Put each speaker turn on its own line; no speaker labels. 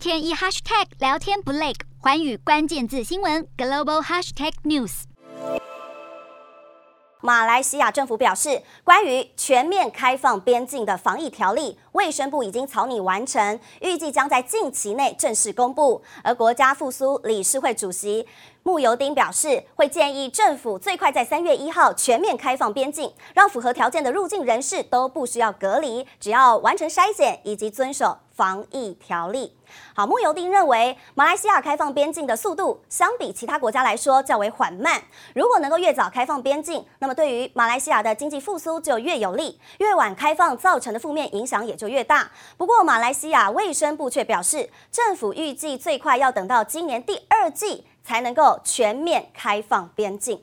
天一 hashtag 聊天不累，环宇关键字新闻 global hashtag news。
马来西亚政府表示，关于全面开放边境的防疫条例，卫生部已经草拟完成，预计将在近期内正式公布。而国家复苏理事会主席慕尤丁表示，会建议政府最快在三月一号全面开放边境，让符合条件的入境人士都不需要隔离，只要完成筛检以及遵守防疫条例。好，慕尤丁认为，马来西亚开放边境的速度相比其他国家来说较为缓慢。如果能够越早开放边境，那么对于马来西亚的经济复苏就越有利；越晚开放造成的负面影响也就越大。不过，马来西亚卫生部却表示，政府预计最快要等到今年第二季才能够全面开放边境。